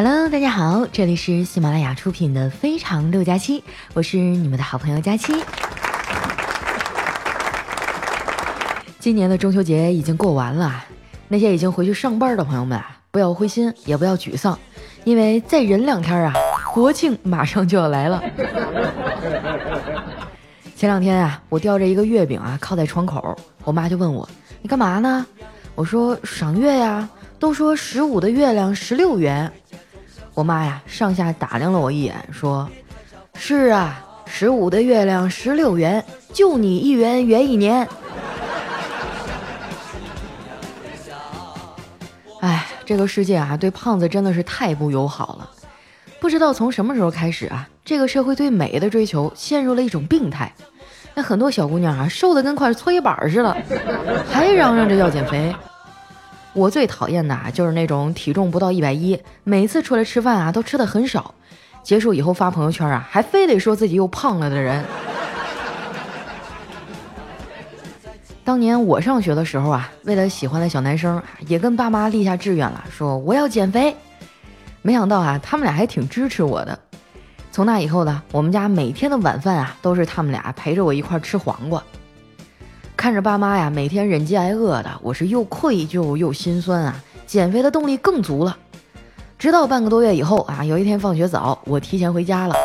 Hello，大家好，这里是喜马拉雅出品的《非常六加七》，我是你们的好朋友佳期。今年的中秋节已经过完了，那些已经回去上班的朋友们啊，不要灰心，也不要沮丧，因为再忍两天啊，国庆马上就要来了。前两天啊，我吊着一个月饼啊，靠在窗口，我妈就问我：“你干嘛呢？”我说：“赏月呀，都说十五的月亮十六圆。”我妈呀，上下打量了我一眼，说：“是啊，十五的月亮十六圆，就你一圆圆一年。”哎，这个世界啊，对胖子真的是太不友好了。不知道从什么时候开始啊，这个社会对美的追求陷入了一种病态。那很多小姑娘啊，瘦的跟块搓衣板似的，还嚷嚷着要减肥。我最讨厌的啊，就是那种体重不到一百一，每次出来吃饭啊都吃的很少，结束以后发朋友圈啊，还非得说自己又胖了的人。当年我上学的时候啊，为了喜欢的小男生，也跟爸妈立下志愿了，说我要减肥。没想到啊，他们俩还挺支持我的。从那以后呢，我们家每天的晚饭啊，都是他们俩陪着我一块吃黄瓜。看着爸妈呀，每天忍饥挨饿的，我是又愧疚又心酸啊！减肥的动力更足了。直到半个多月以后啊，有一天放学早，我提前回家了，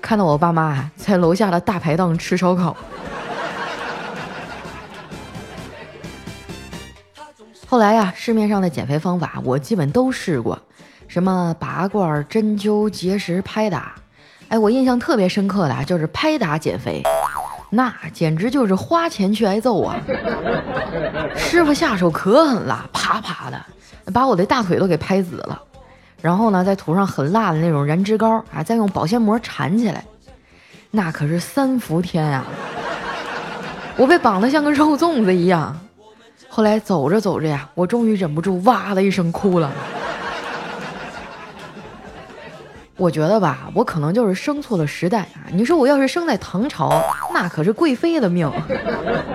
看到我爸妈啊在楼下的大排档吃烧烤。后来呀，市面上的减肥方法我基本都试过，什么拔罐、针灸、节食、拍打。哎，我印象特别深刻的就是拍打减肥。那简直就是花钱去挨揍啊！师傅下手可狠了，啪啪的把我的大腿都给拍紫了，然后呢，再涂上很辣的那种燃脂膏啊，再用保鲜膜缠起来，那可是三伏天啊！我被绑得像个肉粽子一样。后来走着走着呀，我终于忍不住哇的一声哭了。我觉得吧，我可能就是生错了时代啊！你说我要是生在唐朝，那可是贵妃的命。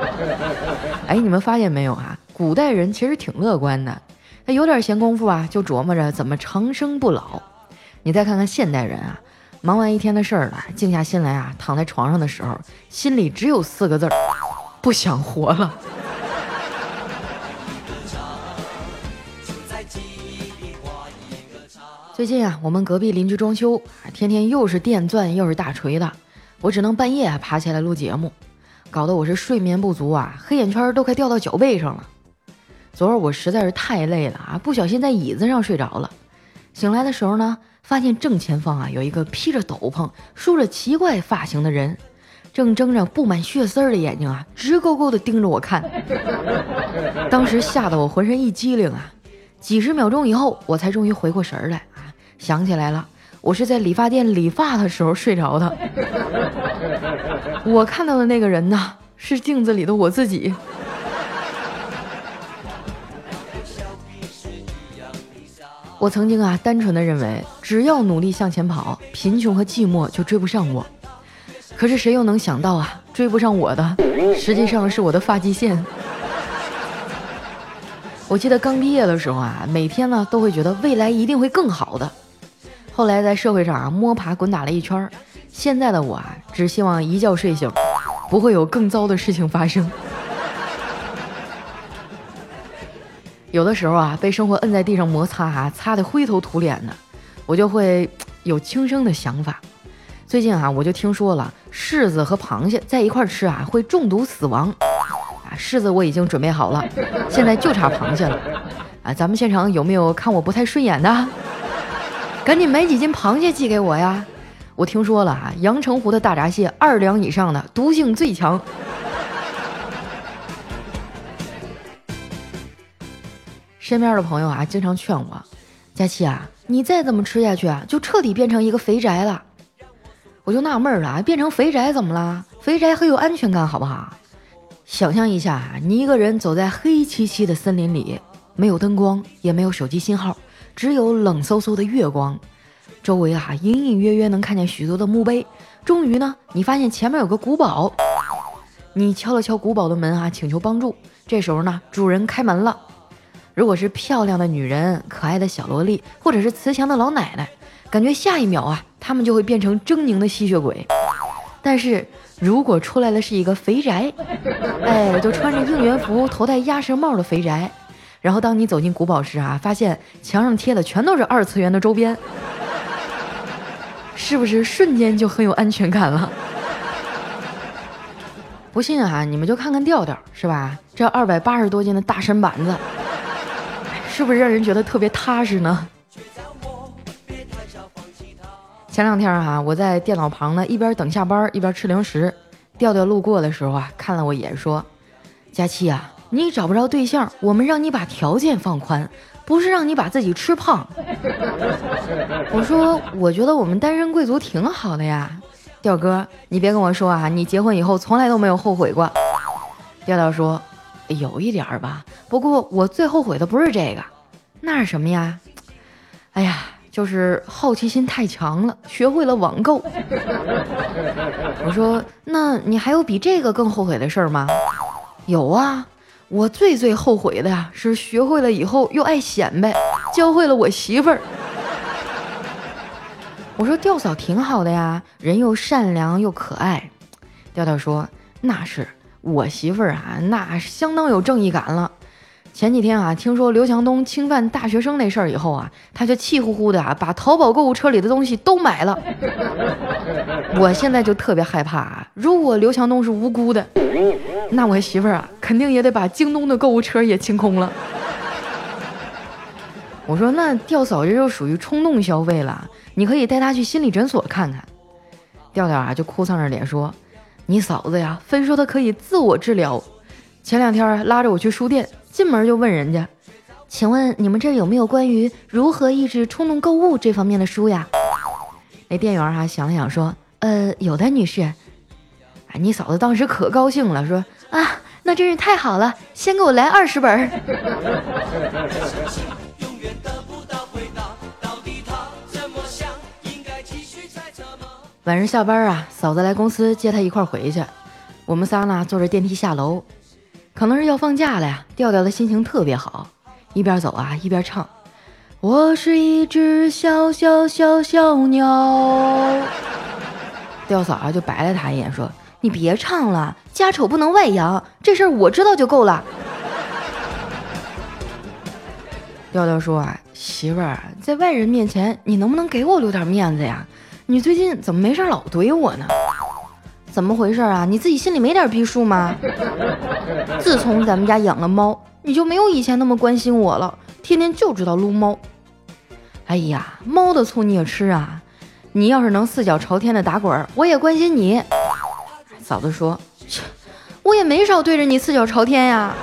哎，你们发现没有啊？古代人其实挺乐观的，他有点闲工夫啊，就琢磨着怎么长生不老。你再看看现代人啊，忙完一天的事儿了，静下心来啊，躺在床上的时候，心里只有四个字儿：不想活了。最近啊，我们隔壁邻居装修，天天又是电钻又是大锤的，我只能半夜爬起来录节目，搞得我是睡眠不足啊，黑眼圈都快掉到脚背上了。昨儿我实在是太累了啊，不小心在椅子上睡着了。醒来的时候呢，发现正前方啊有一个披着斗篷、梳着奇怪发型的人，正睁着布满血丝儿的眼睛啊，直勾勾地盯着我看。当时吓得我浑身一激灵啊，几十秒钟以后，我才终于回过神来。想起来了，我是在理发店理发的时候睡着的。我看到的那个人呢，是镜子里的我自己。我曾经啊，单纯的认为，只要努力向前跑，贫穷和寂寞就追不上我。可是谁又能想到啊，追不上我的，实际上是我的发际线。我记得刚毕业的时候啊，每天呢都会觉得未来一定会更好的。后来在社会上啊摸爬滚打了一圈，现在的我啊只希望一觉睡醒，不会有更糟的事情发生。有的时候啊被生活摁在地上摩擦哈，擦得灰头土脸的，我就会有轻生的想法。最近啊我就听说了柿子和螃蟹在一块吃啊会中毒死亡，啊柿子我已经准备好了，现在就差螃蟹了。啊咱们现场有没有看我不太顺眼的？赶紧买几斤螃蟹寄给我呀！我听说了啊，阳澄湖的大闸蟹二两以上的毒性最强。身边的朋友啊，经常劝我，佳琪啊，你再这么吃下去啊，就彻底变成一个肥宅了。我就纳闷了，变成肥宅怎么了？肥宅很有安全感，好不好？想象一下，你一个人走在黑漆漆的森林里，没有灯光，也没有手机信号。只有冷飕飕的月光，周围啊隐隐约约能看见许多的墓碑。终于呢，你发现前面有个古堡，你敲了敲古堡的门啊，请求帮助。这时候呢，主人开门了，如果是漂亮的女人、可爱的小萝莉，或者是慈祥的老奶奶，感觉下一秒啊，她们就会变成狰狞的吸血鬼。但是如果出来的是一个肥宅，哎，就穿着应援服、头戴鸭舌帽的肥宅，然后当你走进古堡时啊，发现墙上贴的全都是二次元的周边，是不是瞬间就很有安全感了？不信啊，你们就看看调调，是吧？这二百八十多斤的大身板子，是不是让人觉得特别踏实呢？前两天哈，我在电脑旁呢，一边等下班一边吃零食。调调路过的时候啊，看了我一眼，说：“佳期啊，你找不着对象，我们让你把条件放宽，不是让你把自己吃胖。”我说：“我觉得我们单身贵族挺好的呀。”调哥，你别跟我说啊，你结婚以后从来都没有后悔过。调调说，有一点儿吧，不过我最后悔的不是这个，那是什么呀？哎呀，就是好奇心太强了，学会了网购。我说，那你还有比这个更后悔的事儿吗？有啊，我最最后悔的呀，是学会了以后又爱显摆，教会了我媳妇儿。我说调嫂挺好的呀，人又善良又可爱。调调说：“那是我媳妇儿啊，那相当有正义感了。前几天啊，听说刘强东侵犯大学生那事儿以后啊，他就气呼呼的啊，把淘宝购物车里的东西都买了。我现在就特别害怕啊，如果刘强东是无辜的，那我媳妇儿啊，肯定也得把京东的购物车也清空了。我说那调嫂这就属于冲动消费了。”你可以带她去心理诊所看看，调调啊就哭丧着脸说：“你嫂子呀，非说她可以自我治疗。前两天拉着我去书店，进门就问人家，请问你们这有没有关于如何抑制冲动购物这方面的书呀？”那店员啊想了想说：“呃，有的女士。”哎，你嫂子当时可高兴了，说：“啊，那真是太好了，先给我来二十本。”晚上下班啊，嫂子来公司接她一块回去。我们仨呢坐着电梯下楼，可能是要放假了呀。调调的心情特别好，一边走啊一边唱：“我是一只小小小小鸟。”调嫂啊就白了他一眼，说：“你别唱了，家丑不能外扬，这事儿我知道就够了。”调调说：“啊，媳妇儿在外人面前，你能不能给我留点面子呀？”你最近怎么没事老怼我呢？怎么回事啊？你自己心里没点逼数吗？自从咱们家养了猫，你就没有以前那么关心我了，天天就知道撸猫。哎呀，猫的醋你也吃啊？你要是能四脚朝天的打滚，我也关心你。嫂子说，切，我也没少对着你四脚朝天呀。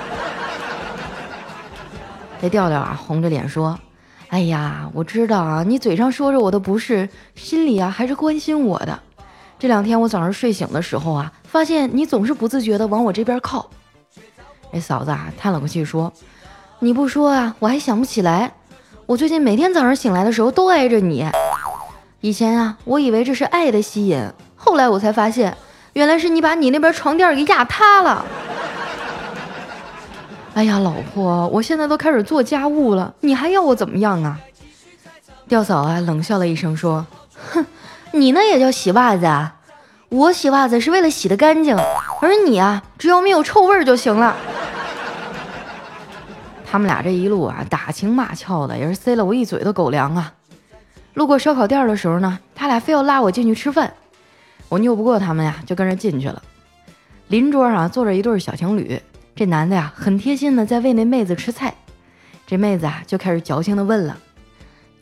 这调调啊，红着脸说。哎呀，我知道啊，你嘴上说着我的不是，心里啊还是关心我的。这两天我早上睡醒的时候啊，发现你总是不自觉的往我这边靠。哎，嫂子啊，叹了口气说：“你不说啊，我还想不起来。我最近每天早上醒来的时候都挨着你。以前啊，我以为这是爱的吸引，后来我才发现，原来是你把你那边床垫给压塌了。”哎呀，老婆，我现在都开始做家务了，你还要我怎么样啊？吊嫂啊，冷笑了一声说：“哼，你那也叫洗袜子啊？我洗袜子是为了洗得干净，而你啊，只要没有臭味就行了。”他们俩这一路啊，打情骂俏的，也是塞了我一嘴的狗粮啊。路过烧烤店的时候呢，他俩非要拉我进去吃饭，我拗不过他们呀，就跟着进去了。邻桌上坐着一对小情侣。这男的呀，很贴心的在喂那妹子吃菜，这妹子啊就开始矫情的问了：“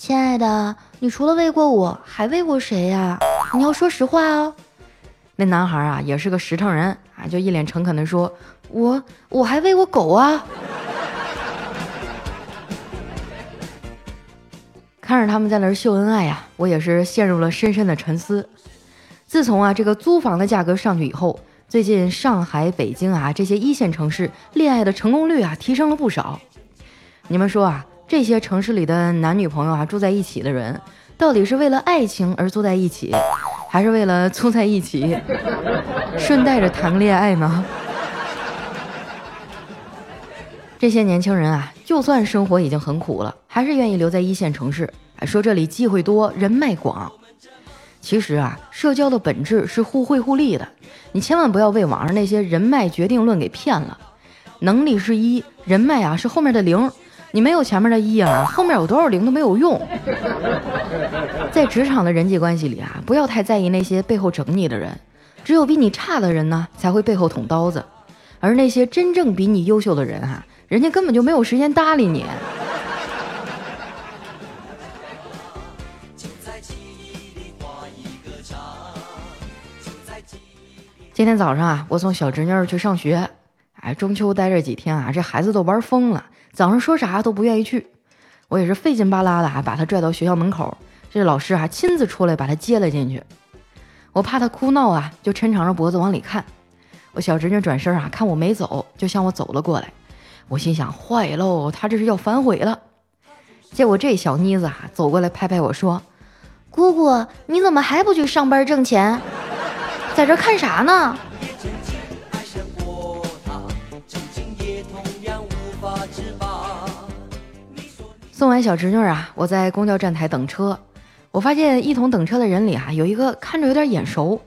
亲爱的，你除了喂过我，还喂过谁呀？你要说实话哦。”那男孩啊也是个实诚人啊，就一脸诚恳的说：“我我还喂过狗啊。”看着他们在那儿秀恩爱呀，我也是陷入了深深的沉思。自从啊这个租房的价格上去以后。最近上海、北京啊这些一线城市恋爱的成功率啊提升了不少。你们说啊，这些城市里的男女朋友啊住在一起的人，到底是为了爱情而住在一起，还是为了住在一起 顺带着谈个恋爱呢？这些年轻人啊，就算生活已经很苦了，还是愿意留在一线城市，说这里机会多，人脉广。其实啊，社交的本质是互惠互利的，你千万不要被网上那些人脉决定论给骗了。能力是一，人脉啊是后面的零。你没有前面的一啊，后面有多少零都没有用。在职场的人际关系里啊，不要太在意那些背后整你的人，只有比你差的人呢，才会背后捅刀子。而那些真正比你优秀的人啊，人家根本就没有时间搭理你。今天早上啊，我送小侄女儿去上学。哎，中秋待这几天啊，这孩子都玩疯了，早上说啥都不愿意去。我也是费劲巴拉的啊，把他拽到学校门口，这老师啊亲自出来把他接了进去。我怕他哭闹啊，就抻长着脖子往里看。我小侄女转身啊，看我没走，就向我走了过来。我心想，坏喽，他这是要反悔了。结果这小妮子啊，走过来拍拍我说：“姑姑，你怎么还不去上班挣钱，在这看啥呢？”送完小侄女啊，我在公交站台等车。我发现一同等车的人里啊，有一个看着有点眼熟，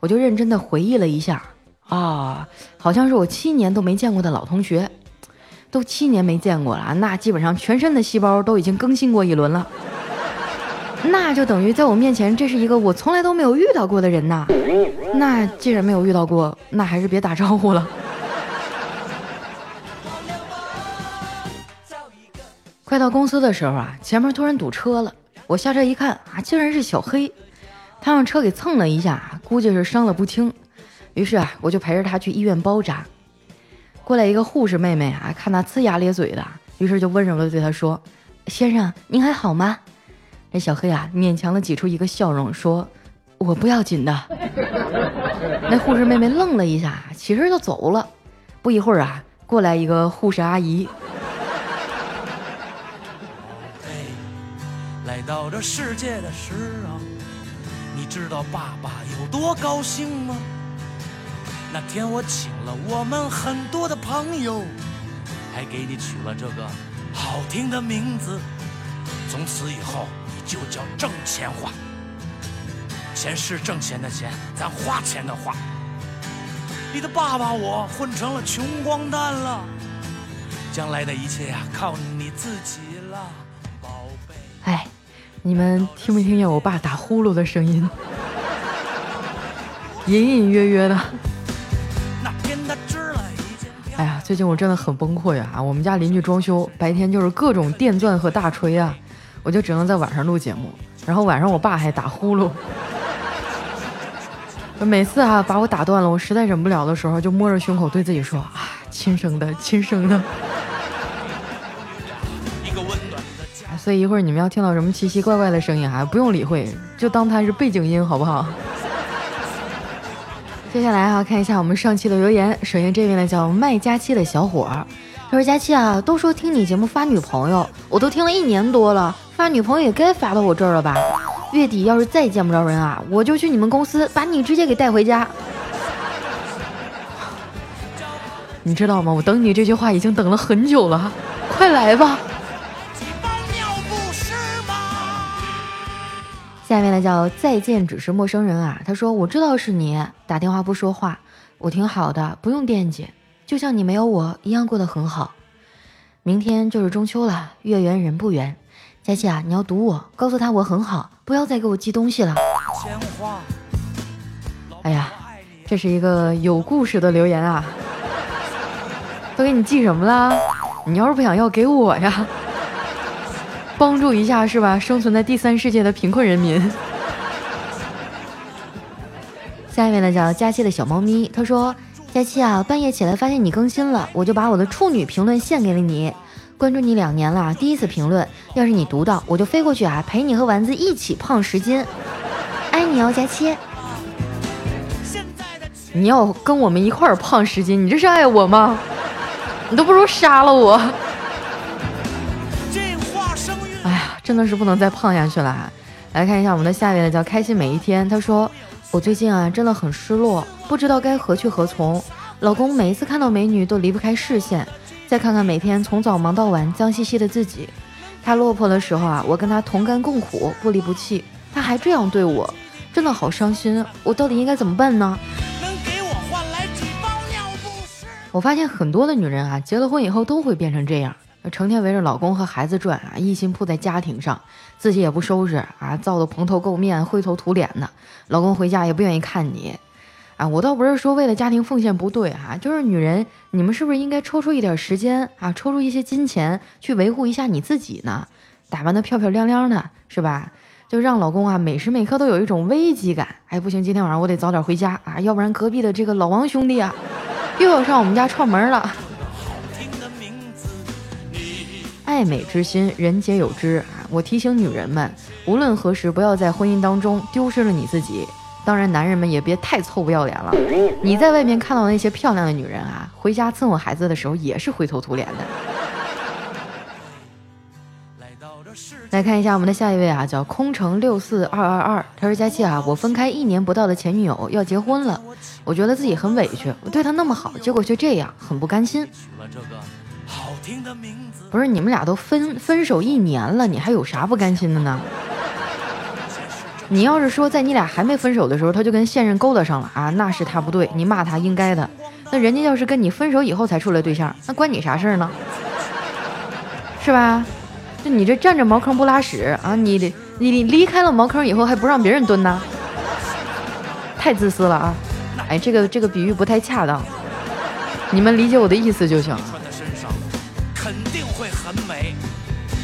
我就认真的回忆了一下啊，好像是我七年都没见过的老同学。都七年没见过了，那基本上全身的细胞都已经更新过一轮了。那就等于在我面前，这是一个我从来都没有遇到过的人呐。那既然没有遇到过，那还是别打招呼了。快到公司的时候啊，前面突然堵车了。我下车一看啊，竟然是小黑，他让车给蹭了一下，估计是伤了不轻。于是啊，我就陪着他去医院包扎。过来一个护士妹妹啊，看他呲牙咧嘴的，于是就温柔的对他说：“先生，您还好吗？”这小黑啊，勉强的挤出一个笑容，说：“我不要紧的。”那护士妹妹愣了一下，起身就走了。不一会儿啊，过来一个护士阿姨。到这世界的时候，你知道爸爸有多高兴吗？那天我请了我们很多的朋友，还给你取了这个好听的名字。从此以后，你就叫挣钱花。钱是挣钱的钱，咱花钱的花。你的爸爸我混成了穷光蛋了，将来的一切呀，靠你自己了，你们听没听见我爸打呼噜的声音？隐隐约约的。哎呀，最近我真的很崩溃啊！我们家邻居装修，白天就是各种电钻和大锤啊，我就只能在晚上录节目。然后晚上我爸还打呼噜，每次啊把我打断了，我实在忍不了的时候，就摸着胸口对自己说：“啊，亲生的，亲生的。”所以一会儿你们要听到什么奇奇怪怪的声音啊，不用理会，就当它是背景音，好不好？接下来啊，看一下我们上期的留言。首先这位呢叫卖佳期的小伙儿，他说：“佳期啊，都说听你节目发女朋友，我都听了一年多了，发女朋友也该发到我这儿了吧？月底要是再见不着人啊，我就去你们公司把你直接给带回家。你知道吗？我等你这句话已经等了很久了，快来吧。”下面呢叫再见只是陌生人啊，他说我知道是你打电话不说话，我挺好的，不用惦记，就像你没有我一样过得很好。明天就是中秋了，月圆人不圆，佳琪啊，你要堵我，告诉他我很好，不要再给我寄东西了。哎呀，这是一个有故事的留言啊，都给你寄什么了？你要是不想要，给我呀。帮助一下是吧？生存在第三世界的贫困人民。下一位呢叫佳期的小猫咪，他说：“佳期啊，半夜起来发现你更新了，我就把我的处女评论献给了你。关注你两年了，第一次评论，要是你读到，我就飞过去啊，陪你和丸子一起胖十斤。爱你哦，佳期。你要跟我们一块儿胖十斤，你这是爱我吗？你都不如杀了我。”真的是不能再胖下去了。来看一下我们的下一位叫开心每一天。他说：“我最近啊真的很失落，不知道该何去何从。老公每一次看到美女都离不开视线，再看看每天从早忙到晚脏兮兮的自己。他落魄的时候啊，我跟他同甘共苦，不离不弃，他还这样对我，真的好伤心。我到底应该怎么办呢？我发现很多的女人啊，结了婚以后都会变成这样，成天围着老公和孩子转啊，一心扑在家庭上，自己也不收拾啊，造的蓬头垢面、灰头土脸的。老公回家也不愿意看你，啊，我倒不是说为了家庭奉献不对哈，就是女人，你们是不是应该抽出一点时间啊，抽出一些金钱去维护一下你自己呢？打扮的漂漂亮亮的，是吧？就让老公啊每时每刻都有一种危机感。哎，不行，今天晚上我得早点回家啊，要不然隔壁的这个老王兄弟啊。又要上我们家串门了。爱美之心，人皆有之啊！我提醒女人们，无论何时，不要在婚姻当中丢失了你自己。当然，男人们也别太臭不要脸了。你在外面看到那些漂亮的女人啊，回家伺候孩子的时候也是灰头土脸的。来看一下我们的下一位啊，叫空城六四二二二。他说：“佳期啊，我分开一年不到的前女友要结婚了，我觉得自己很委屈，我对她那么好，结果却这样，很不甘心。不是你们俩都分分手一年了，你还有啥不甘心的呢？你要是说在你俩还没分手的时候，他就跟现任勾搭上了啊，那是他不对，你骂他应该的。那人家要是跟你分手以后才处了对象，那关你啥事儿呢？是吧？”就你这站着茅坑不拉屎啊！你你离开了茅坑以后还不让别人蹲呢，太自私了啊！哎，这个这个比喻不太恰当，你们理解我的意思就行了。肯定会很美。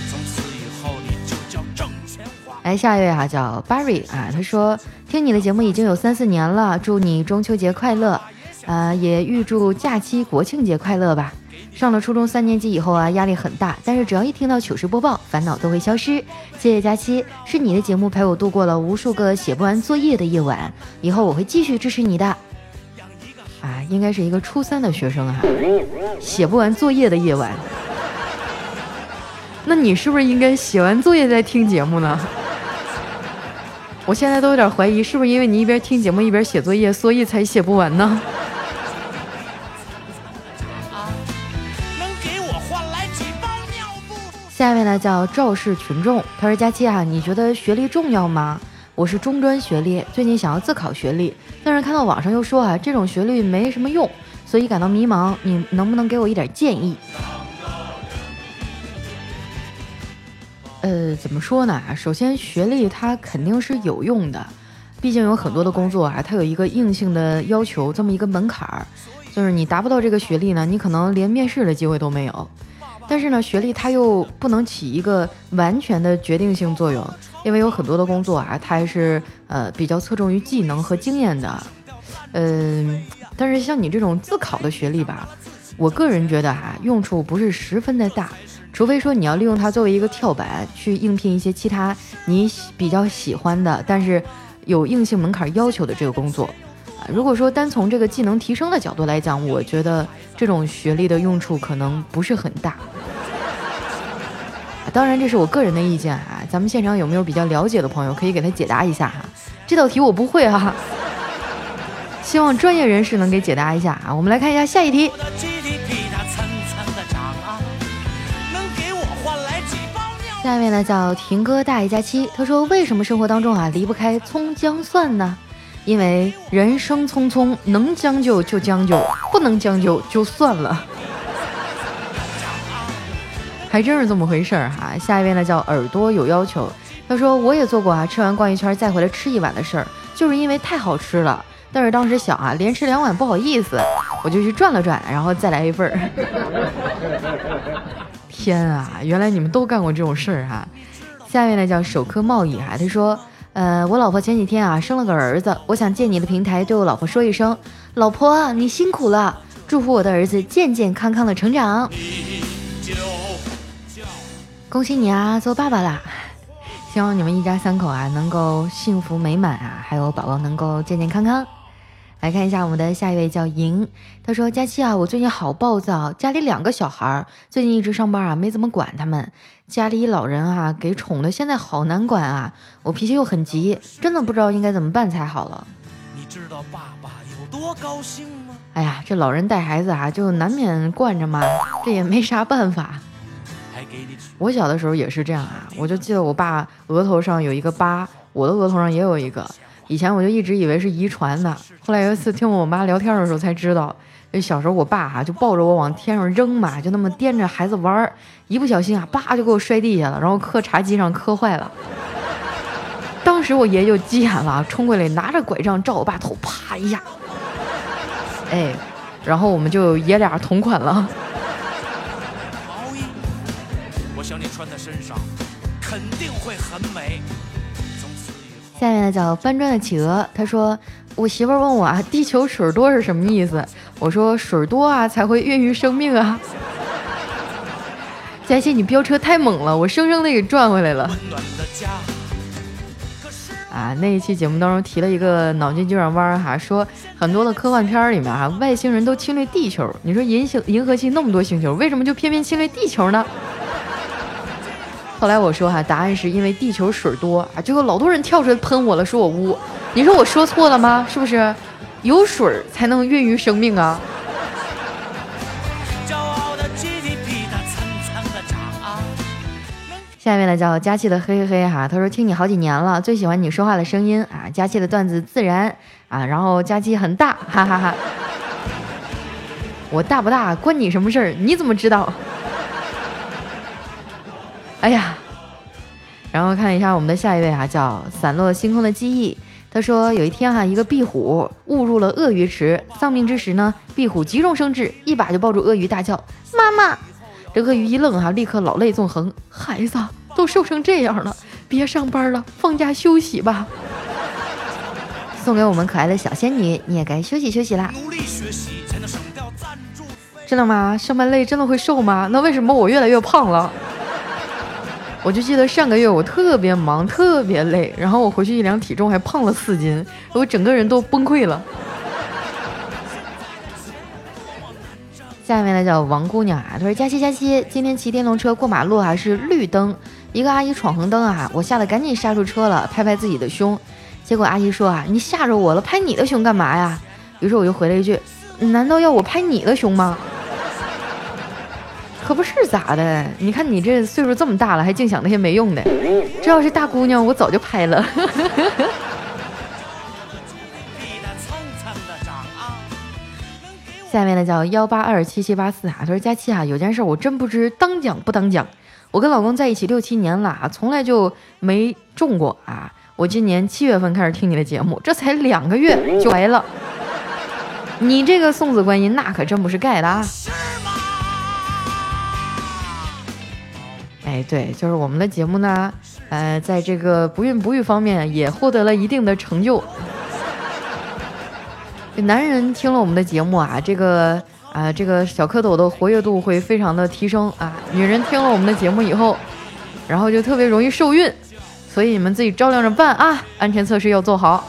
从此以后你就叫郑全华。哎下一位哈，叫 Barry 啊，他说听你的节目已经有三四年了，祝你中秋节快乐，啊，也预祝假期国庆节快乐吧。上了初中三年级以后啊，压力很大，但是只要一听到糗事播报，烦恼都会消失。谢谢佳期，是你的节目陪我度过了无数个写不完作业的夜晚，以后我会继续支持你的。啊，应该是一个初三的学生哈，写不完作业的夜晚。那你是不是应该写完作业再听节目呢？我现在都有点怀疑，是不是因为你一边听节目一边写作业，所以才写不完呢？下面呢叫肇事群众，他说：“佳期啊，你觉得学历重要吗？我是中专学历，最近想要自考学历，但是看到网上又说啊，这种学历没什么用，所以感到迷茫。你能不能给我一点建议？”呃，怎么说呢？首先，学历它肯定是有用的，毕竟有很多的工作啊，它有一个硬性的要求，这么一个门槛儿，就是你达不到这个学历呢，你可能连面试的机会都没有。但是呢，学历它又不能起一个完全的决定性作用，因为有很多的工作啊，它还是呃比较侧重于技能和经验的。嗯，但是像你这种自考的学历吧，我个人觉得哈，用处不是十分的大，除非说你要利用它作为一个跳板去应聘一些其他你比较喜欢的，但是有硬性门槛要求的这个工作。啊如果说单从这个技能提升的角度来讲，我觉得这种学历的用处可能不是很大。当然，这是我个人的意见啊。咱们现场有没有比较了解的朋友可以给他解答一下哈？这道题我不会哈，希望专业人士能给解答一下啊。我们来看一下下一题。下面呢叫婷哥大爷假期，他说为什么生活当中啊离不开葱姜蒜呢？因为人生匆匆，能将就就将就，不能将就就算了。还真是这么回事儿哈。下一位呢叫耳朵有要求，他说我也做过啊，吃完逛一圈再回来吃一碗的事儿，就是因为太好吃了。但是当时小啊，连吃两碗不好意思，我就去转了转，然后再来一份儿。天啊，原来你们都干过这种事儿哈。下面呢叫首科贸易哈，他说，呃，我老婆前几天啊生了个儿子，我想借你的平台对我老婆说一声，老婆你辛苦了，祝福我的儿子健健康康的成长。恭喜你啊，做爸爸啦！希望你们一家三口啊能够幸福美满啊，还有宝宝能够健健康康。来看一下我们的下一位叫莹，他说：佳期啊，我最近好暴躁，家里两个小孩，最近一直上班啊，没怎么管他们，家里老人啊给宠的，现在好难管啊，我脾气又很急，真的不知道应该怎么办才好了。你知道爸爸有多高兴吗？哎呀，这老人带孩子啊，就难免惯着嘛，这也没啥办法。我小的时候也是这样啊，我就记得我爸额头上有一个疤，我的额头上也有一个。以前我就一直以为是遗传的，后来有一次听我妈聊天的时候才知道，就小时候我爸哈就抱着我往天上扔嘛，就那么掂着孩子玩儿，一不小心啊，叭就给我摔地下了，然后磕茶几上磕坏了。当时我爷就急眼了，冲过来拿着拐杖照我爸头，啪一下，哎，然后我们就爷俩同款了。毛衣，我想你穿在身上肯定会很美。下面呢叫搬砖的企鹅，他说我媳妇问我啊，地球水多是什么意思？我说水多啊才会孕育生命啊。佳琪，你飙车太猛了，我生生的给转回来了。啊，那一期节目当中提了一个脑筋急转弯哈，说很多的科幻片里面哈，外星人都侵略地球，你说银星银河系那么多星球，为什么就偏偏侵略地球呢？后来我说哈，答案是因为地球水多啊，结果老多人跳出来喷我了，说我污。你说我说错了吗？是不是？有水才能孕育生命啊。下面呢叫佳期的嘿嘿嘿哈，他说听你好几年了，最喜欢你说话的声音啊，佳期的段子自然啊，然后佳期很大，哈哈哈。我大不大关你什么事儿？你怎么知道？哎呀，然后看一下我们的下一位哈，叫散落星空的记忆。他说有一天哈，一个壁虎误入了鳄鱼池，丧命之时呢，壁虎急中生智，一把就抱住鳄鱼，大叫：“妈妈！”这鳄鱼一愣哈，立刻老泪纵横：“孩子都瘦成这样了，别上班了，放假休息吧。”送给我们可爱的小仙女，你也该休息休息啦。真的吗？上班累真的会瘦吗？那为什么我越来越胖了？我就记得上个月我特别忙，特别累，然后我回去一量体重还胖了四斤，我整个人都崩溃了。下面呢叫王姑娘啊，她说佳期佳期，今天骑电动车过马路啊是绿灯，一个阿姨闯红灯啊，我吓得赶紧刹住车了，拍拍自己的胸，结果阿姨说啊，你吓着我了，拍你的胸干嘛呀？于是我就回了一句，难道要我拍你的胸吗？可不是咋的？你看你这岁数这么大了，还净想那些没用的。这要是大姑娘，我早就拍了。下面呢叫幺八二七七八四啊，他说佳期啊，有件事我真不知当讲不当讲。我跟老公在一起六七年了啊，从来就没中过啊。我今年七月份开始听你的节目，这才两个月就来了。你这个送子观音，那可真不是盖的啊。哎，对，就是我们的节目呢，呃，在这个不孕不育方面也获得了一定的成就。男人听了我们的节目啊，这个啊，这个小蝌蚪的活跃度会非常的提升啊。女人听了我们的节目以后，然后就特别容易受孕，所以你们自己照亮着办啊，安全测试要做好。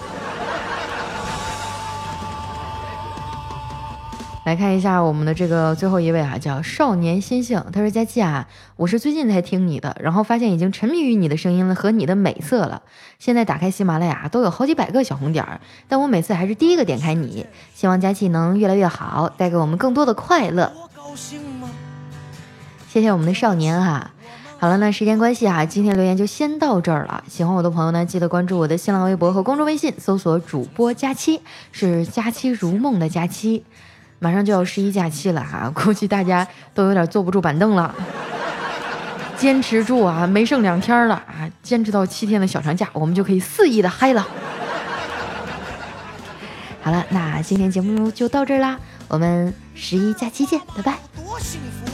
来看一下我们的这个最后一位啊，叫少年心性。他说：“佳期啊，我是最近才听你的，然后发现已经沉迷于你的声音了和你的美色了。现在打开喜马拉雅都有好几百个小红点儿，但我每次还是第一个点开你。希望佳期能越来越好，带给我们更多的快乐。多高兴吗谢谢我们的少年哈。好了，那时间关系啊，今天留言就先到这儿了。喜欢我的朋友呢，记得关注我的新浪微博和公众微信，搜索主播佳期，是佳期如梦的佳期。”马上就要十一假期了啊，估计大家都有点坐不住板凳了。坚持住啊，没剩两天了啊，坚持到七天的小长假，我们就可以肆意的嗨了。好了，那今天节目就到这儿啦，我们十一假期见，拜拜。多幸福